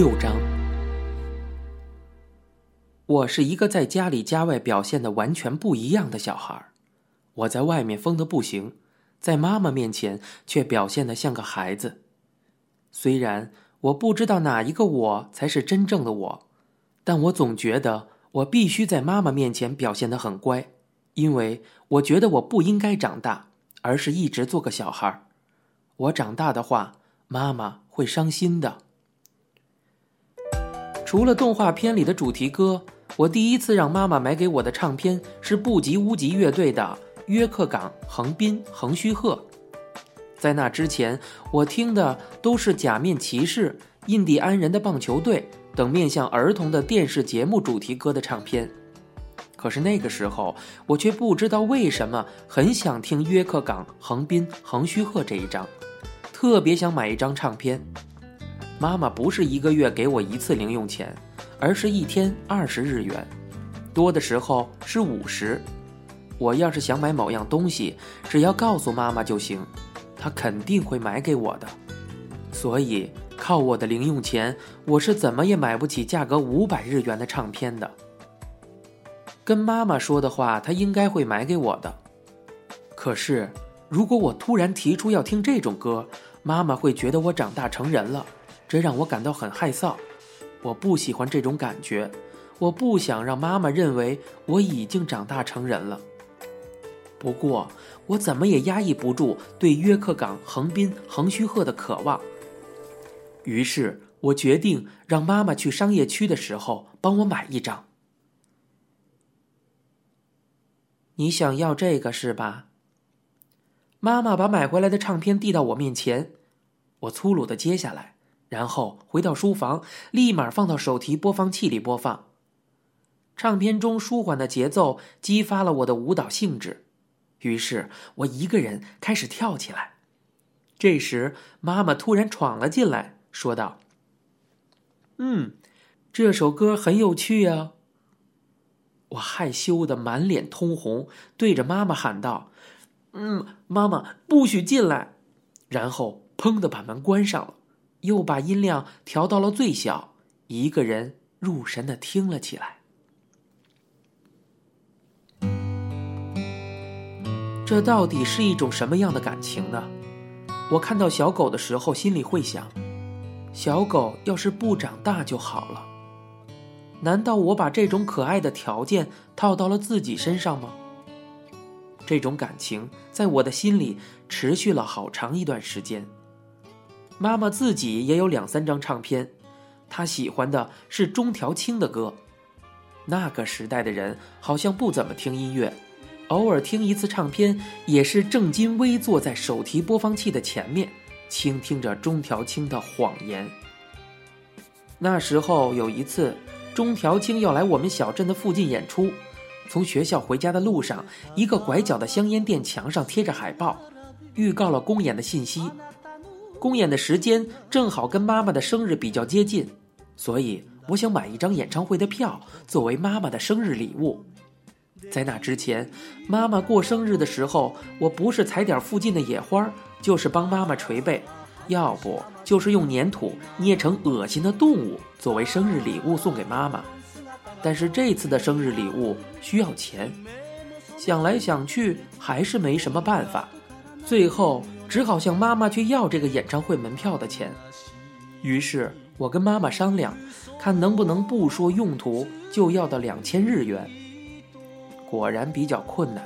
六章。我是一个在家里家外表现的完全不一样的小孩我在外面疯得不行，在妈妈面前却表现得像个孩子。虽然我不知道哪一个我才是真正的我，但我总觉得我必须在妈妈面前表现得很乖，因为我觉得我不应该长大，而是一直做个小孩我长大的话，妈妈会伤心的。除了动画片里的主题歌，我第一次让妈妈买给我的唱片是布吉乌吉乐队的《约克港横滨横须贺》。在那之前，我听的都是《假面骑士》《印第安人的棒球队》等面向儿童的电视节目主题歌的唱片。可是那个时候，我却不知道为什么很想听《约克港横滨横须贺》这一张，特别想买一张唱片。妈妈不是一个月给我一次零用钱，而是一天二十日元，多的时候是五十。我要是想买某样东西，只要告诉妈妈就行，她肯定会买给我的。所以靠我的零用钱，我是怎么也买不起价格五百日元的唱片的。跟妈妈说的话，她应该会买给我的。可是如果我突然提出要听这种歌，妈妈会觉得我长大成人了。这让我感到很害臊，我不喜欢这种感觉，我不想让妈妈认为我已经长大成人了。不过，我怎么也压抑不住对约克港横滨横须贺的渴望。于是我决定让妈妈去商业区的时候帮我买一张。你想要这个是吧？妈妈把买回来的唱片递到我面前，我粗鲁的接下来。然后回到书房，立马放到手提播放器里播放。唱片中舒缓的节奏激发了我的舞蹈兴致，于是我一个人开始跳起来。这时，妈妈突然闯了进来，说道：“嗯，这首歌很有趣啊。”我害羞的满脸通红，对着妈妈喊道：“嗯，妈妈不许进来！”然后砰的把门关上了。又把音量调到了最小，一个人入神的听了起来。这到底是一种什么样的感情呢？我看到小狗的时候，心里会想：小狗要是不长大就好了。难道我把这种可爱的条件套到了自己身上吗？这种感情在我的心里持续了好长一段时间。妈妈自己也有两三张唱片，她喜欢的是中条青的歌。那个时代的人好像不怎么听音乐，偶尔听一次唱片也是正襟危坐在手提播放器的前面，倾听着中条青的谎言。那时候有一次，中条青要来我们小镇的附近演出，从学校回家的路上，一个拐角的香烟店墙上贴着海报，预告了公演的信息。公演的时间正好跟妈妈的生日比较接近，所以我想买一张演唱会的票作为妈妈的生日礼物。在那之前，妈妈过生日的时候，我不是采点附近的野花，就是帮妈妈捶背，要不就是用粘土捏成恶心的动物作为生日礼物送给妈妈。但是这次的生日礼物需要钱，想来想去还是没什么办法，最后。只好向妈妈去要这个演唱会门票的钱，于是我跟妈妈商量，看能不能不说用途就要到两千日元。果然比较困难。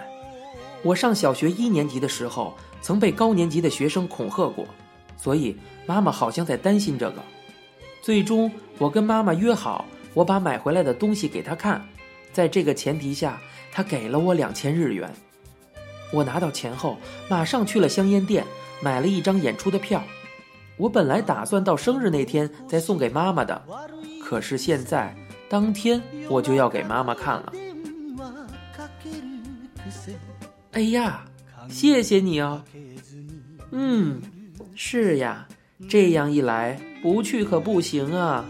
我上小学一年级的时候曾被高年级的学生恐吓过，所以妈妈好像在担心这个。最终我跟妈妈约好，我把买回来的东西给她看，在这个前提下，她给了我两千日元。我拿到钱后，马上去了香烟店，买了一张演出的票。我本来打算到生日那天再送给妈妈的，可是现在当天我就要给妈妈看了。哎呀，谢谢你哦。嗯，是呀，这样一来不去可不行啊。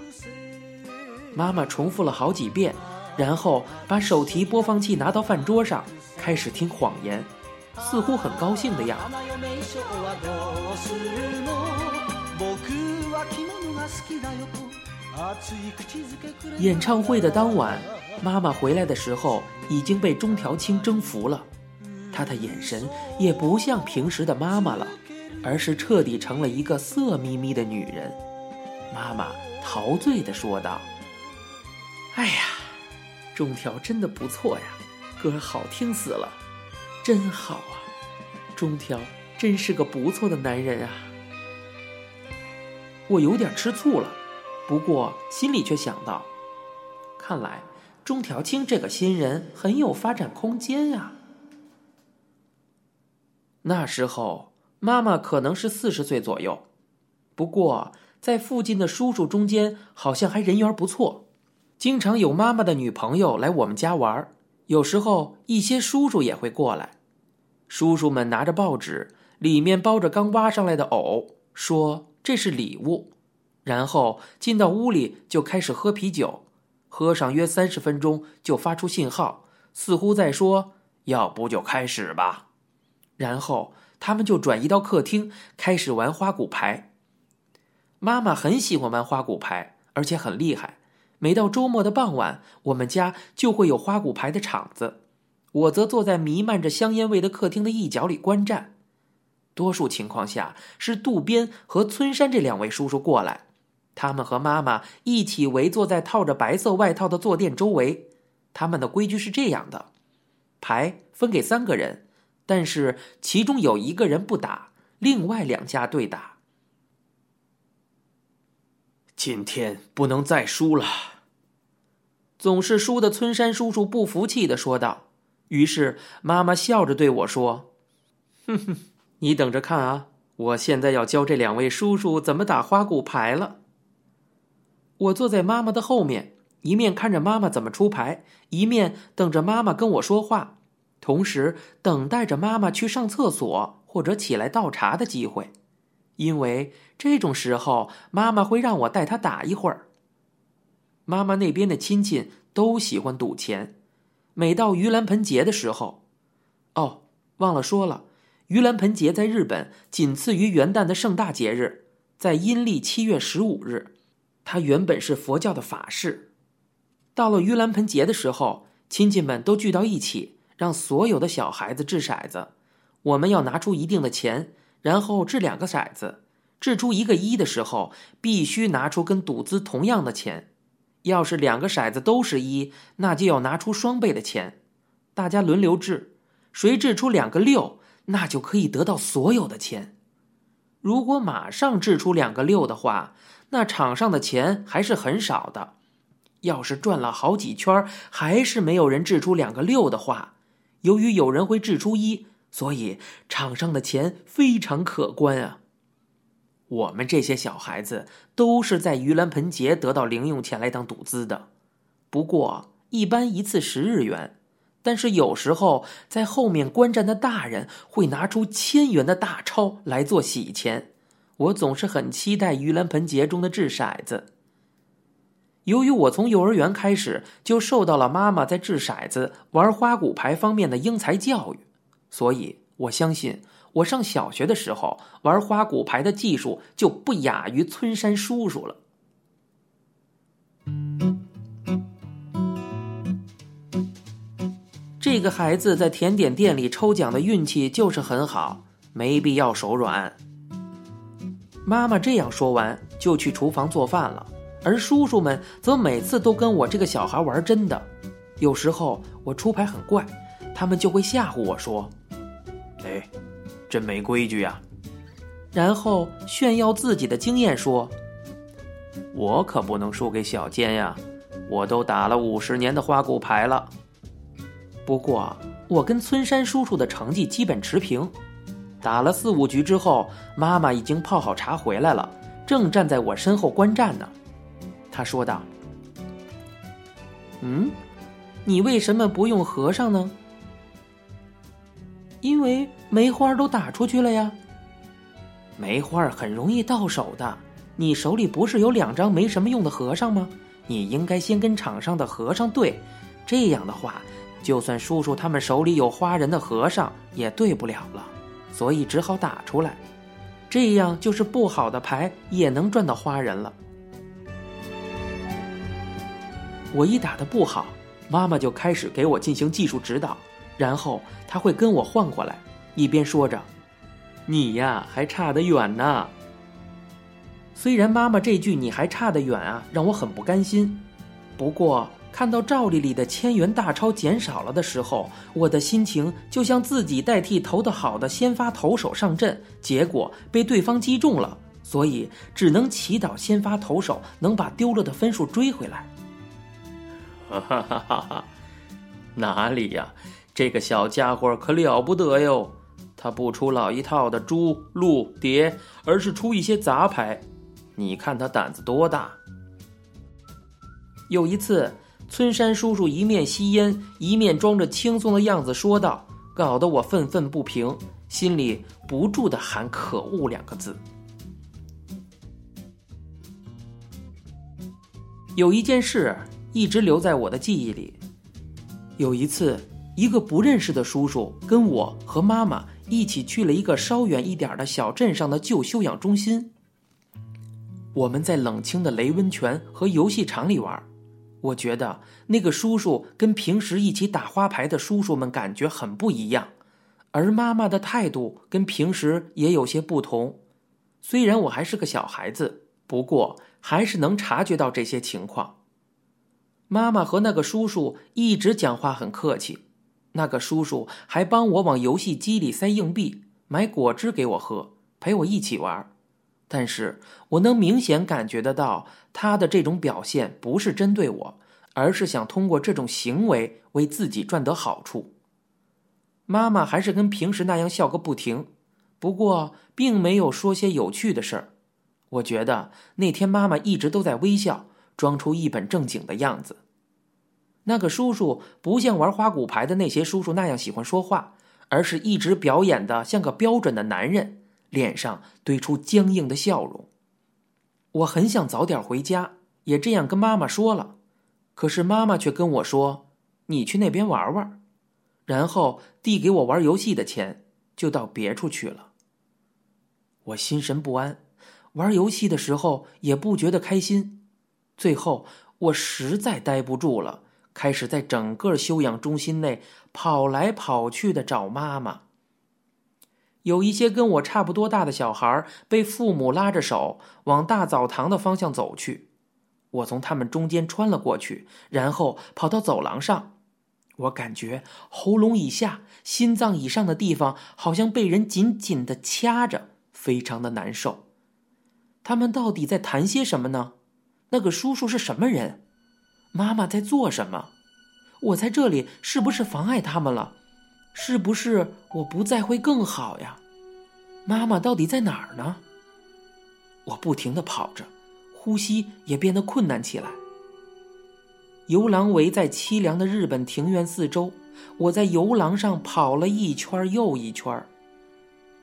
妈妈重复了好几遍，然后把手提播放器拿到饭桌上，开始听谎言。似乎很高兴的样子。演唱会的当晚，妈妈回来的时候已经被中条青征服了，她的眼神也不像平时的妈妈了，而是彻底成了一个色眯眯的女人。妈妈陶醉地说道：“哎呀，中条真的不错呀，歌好听死了，真好啊！中条真是个不错的男人啊！”我有点吃醋了。不过心里却想到，看来中条青这个新人很有发展空间呀。那时候妈妈可能是四十岁左右，不过在附近的叔叔中间好像还人缘不错，经常有妈妈的女朋友来我们家玩有时候一些叔叔也会过来，叔叔们拿着报纸，里面包着刚挖上来的藕，说这是礼物。然后进到屋里就开始喝啤酒，喝上约三十分钟就发出信号，似乎在说：“要不就开始吧。”然后他们就转移到客厅开始玩花骨牌。妈妈很喜欢玩花骨牌，而且很厉害。每到周末的傍晚，我们家就会有花骨牌的场子，我则坐在弥漫着香烟味的客厅的一角里观战。多数情况下是渡边和村山这两位叔叔过来。他们和妈妈一起围坐在套着白色外套的坐垫周围。他们的规矩是这样的：牌分给三个人，但是其中有一个人不打，另外两家对打。今天不能再输了。总是输的村山叔叔不服气的说道。于是妈妈笑着对我说：“哼哼，你等着看啊！我现在要教这两位叔叔怎么打花骨牌了。”我坐在妈妈的后面，一面看着妈妈怎么出牌，一面等着妈妈跟我说话，同时等待着妈妈去上厕所或者起来倒茶的机会，因为这种时候妈妈会让我带她打一会儿。妈妈那边的亲戚都喜欢赌钱，每到盂兰盆节的时候，哦，忘了说了，盂兰盆节在日本仅次于元旦的盛大节日，在阴历七月十五日。它原本是佛教的法事，到了盂兰盆节的时候，亲戚们都聚到一起，让所有的小孩子掷骰子。我们要拿出一定的钱，然后掷两个骰子，掷出一个一的时候，必须拿出跟赌资同样的钱。要是两个骰子都是一，那就要拿出双倍的钱。大家轮流掷，谁掷出两个六，那就可以得到所有的钱。如果马上掷出两个六的话，那场上的钱还是很少的，要是转了好几圈还是没有人掷出两个六的话，由于有人会掷出一，所以场上的钱非常可观啊。我们这些小孩子都是在盂兰盆节得到零用钱来当赌资的，不过一般一次十日元，但是有时候在后面观战的大人会拿出千元的大钞来做洗钱。我总是很期待盂兰盆节中的掷骰子。由于我从幼儿园开始就受到了妈妈在掷骰子、玩花骨牌方面的英才教育，所以我相信我上小学的时候玩花骨牌的技术就不亚于村山叔叔了。这个孩子在甜点店里抽奖的运气就是很好，没必要手软。妈妈这样说完，就去厨房做饭了。而叔叔们则每次都跟我这个小孩玩真的。有时候我出牌很怪，他们就会吓唬我说：“哎，真没规矩呀！”然后炫耀自己的经验说：“我可不能输给小坚呀，我都打了五十年的花骨牌了。”不过我跟村山叔叔的成绩基本持平。打了四五局之后，妈妈已经泡好茶回来了，正站在我身后观战呢。他说道：“嗯，你为什么不用和尚呢？因为梅花都打出去了呀。梅花很容易到手的，你手里不是有两张没什么用的和尚吗？你应该先跟场上的和尚对，这样的话，就算叔叔他们手里有花人的和尚，也对不了了。”所以只好打出来，这样就是不好的牌也能赚到花人了。我一打的不好，妈妈就开始给我进行技术指导，然后她会跟我换过来，一边说着：“你呀，还差得远呢。”虽然妈妈这句“你还差得远啊”让我很不甘心，不过看到赵丽丽的千元大钞减少了的时候，我的心情就像自己代替投的好的先发投手上阵，结果被对方击中了，所以只能祈祷先发投手能把丢了的分数追回来。哈哈哈哈哈！哪里呀，这个小家伙可了不得哟，他不出老一套的猪、鹿、蝶，而是出一些杂牌。你看他胆子多大！有一次，村山叔叔一面吸烟，一面装着轻松的样子说道，搞得我愤愤不平，心里不住的喊“可恶”两个字。有一件事一直留在我的记忆里。有一次，一个不认识的叔叔跟我和妈妈一起去了一个稍远一点的小镇上的旧休养中心。我们在冷清的雷温泉和游戏场里玩，我觉得那个叔叔跟平时一起打花牌的叔叔们感觉很不一样，而妈妈的态度跟平时也有些不同。虽然我还是个小孩子，不过还是能察觉到这些情况。妈妈和那个叔叔一直讲话很客气，那个叔叔还帮我往游戏机里塞硬币、买果汁给我喝，陪我一起玩。但是我能明显感觉得到，他的这种表现不是针对我，而是想通过这种行为为自己赚得好处。妈妈还是跟平时那样笑个不停，不过并没有说些有趣的事儿。我觉得那天妈妈一直都在微笑，装出一本正经的样子。那个叔叔不像玩花骨牌的那些叔叔那样喜欢说话，而是一直表演的像个标准的男人。脸上堆出僵硬的笑容，我很想早点回家，也这样跟妈妈说了，可是妈妈却跟我说：“你去那边玩玩。”然后递给我玩游戏的钱，就到别处去了。我心神不安，玩游戏的时候也不觉得开心。最后，我实在待不住了，开始在整个休养中心内跑来跑去的找妈妈。有一些跟我差不多大的小孩被父母拉着手往大澡堂的方向走去，我从他们中间穿了过去，然后跑到走廊上。我感觉喉咙以下、心脏以上的地方好像被人紧紧的掐着，非常的难受。他们到底在谈些什么呢？那个叔叔是什么人？妈妈在做什么？我在这里是不是妨碍他们了？是不是我不在会更好呀？妈妈到底在哪儿呢？我不停的跑着，呼吸也变得困难起来。游廊围在凄凉的日本庭院四周，我在游廊上跑了一圈又一圈。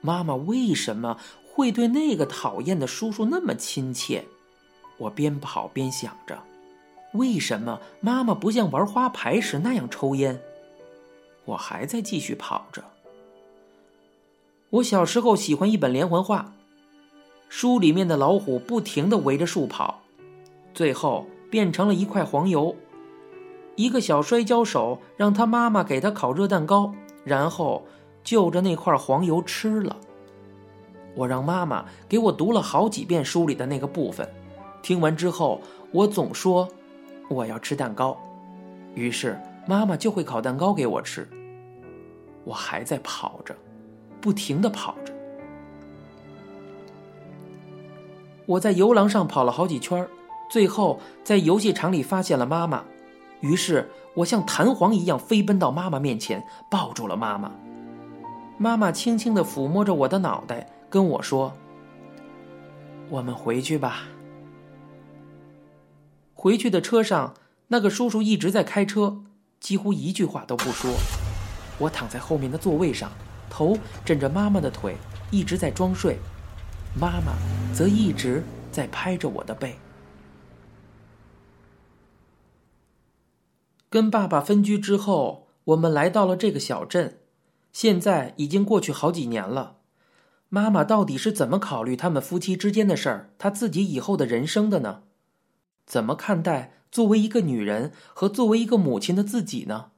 妈妈为什么会对那个讨厌的叔叔那么亲切？我边跑边想着，为什么妈妈不像玩花牌时那样抽烟？我还在继续跑着。我小时候喜欢一本连环画，书里面的老虎不停的围着树跑，最后变成了一块黄油。一个小摔跤手让他妈妈给他烤热蛋糕，然后就着那块黄油吃了。我让妈妈给我读了好几遍书里的那个部分，听完之后，我总说我要吃蛋糕，于是。妈妈就会烤蛋糕给我吃。我还在跑着，不停的跑着。我在游廊上跑了好几圈，最后在游戏场里发现了妈妈。于是我像弹簧一样飞奔到妈妈面前，抱住了妈妈。妈妈轻轻的抚摸着我的脑袋，跟我说：“我们回去吧。”回去的车上，那个叔叔一直在开车。几乎一句话都不说，我躺在后面的座位上，头枕着妈妈的腿，一直在装睡，妈妈则一直在拍着我的背。跟爸爸分居之后，我们来到了这个小镇，现在已经过去好几年了。妈妈到底是怎么考虑他们夫妻之间的事儿，他自己以后的人生的呢？怎么看待作为一个女人和作为一个母亲的自己呢？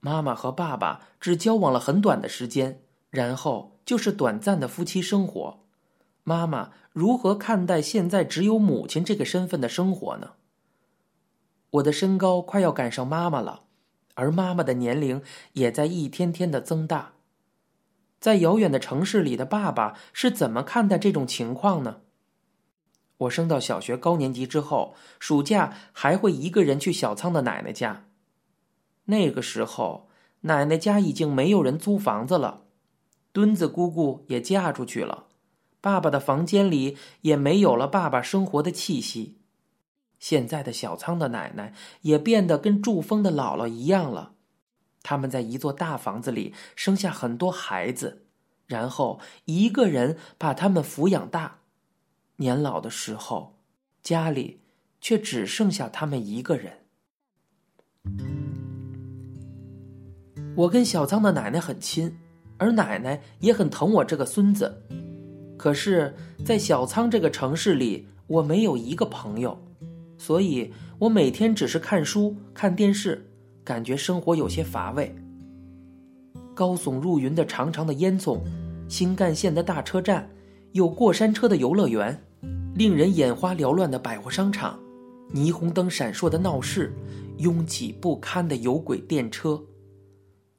妈妈和爸爸只交往了很短的时间，然后就是短暂的夫妻生活。妈妈如何看待现在只有母亲这个身份的生活呢？我的身高快要赶上妈妈了，而妈妈的年龄也在一天天的增大。在遥远的城市里的爸爸是怎么看待这种情况呢？我升到小学高年级之后，暑假还会一个人去小仓的奶奶家。那个时候，奶奶家已经没有人租房子了，墩子姑姑也嫁出去了，爸爸的房间里也没有了爸爸生活的气息。现在的小仓的奶奶也变得跟祝峰的姥姥一样了，他们在一座大房子里生下很多孩子，然后一个人把他们抚养大。年老的时候，家里却只剩下他们一个人。我跟小仓的奶奶很亲，而奶奶也很疼我这个孙子。可是，在小仓这个城市里，我没有一个朋友，所以我每天只是看书、看电视，感觉生活有些乏味。高耸入云的长长的烟囱，新干线的大车站，有过山车的游乐园。令人眼花缭乱的百货商场，霓虹灯闪烁的闹市，拥挤不堪的有轨电车，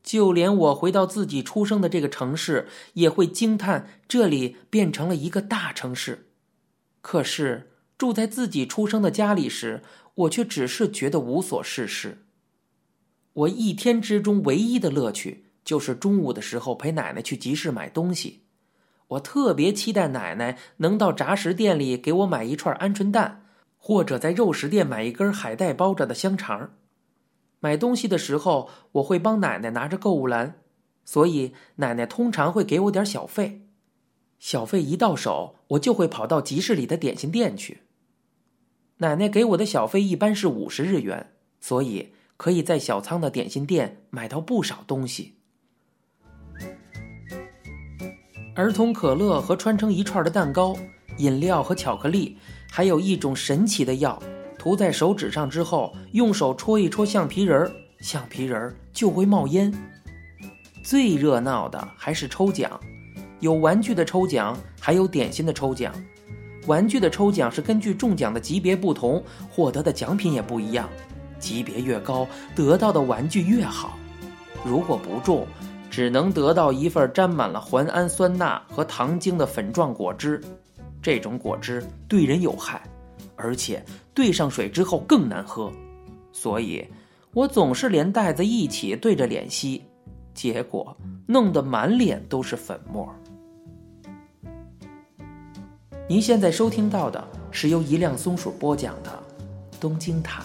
就连我回到自己出生的这个城市，也会惊叹这里变成了一个大城市。可是住在自己出生的家里时，我却只是觉得无所事事。我一天之中唯一的乐趣，就是中午的时候陪奶奶去集市买东西。我特别期待奶奶能到杂食店里给我买一串鹌鹑蛋，或者在肉食店买一根海带包着的香肠。买东西的时候，我会帮奶奶拿着购物篮，所以奶奶通常会给我点小费。小费一到手，我就会跑到集市里的点心店去。奶奶给我的小费一般是五十日元，所以可以在小仓的点心店买到不少东西。儿童可乐和穿成一串的蛋糕、饮料和巧克力，还有一种神奇的药，涂在手指上之后，用手戳一戳橡皮人儿，橡皮人儿就会冒烟。最热闹的还是抽奖，有玩具的抽奖，还有点心的抽奖。玩具的抽奖是根据中奖的级别不同，获得的奖品也不一样，级别越高，得到的玩具越好。如果不中，只能得到一份沾满了环氨酸钠和糖精的粉状果汁，这种果汁对人有害，而且兑上水之后更难喝，所以我总是连袋子一起对着脸吸，结果弄得满脸都是粉末。您现在收听到的是由一辆松鼠播讲的《东京塔》。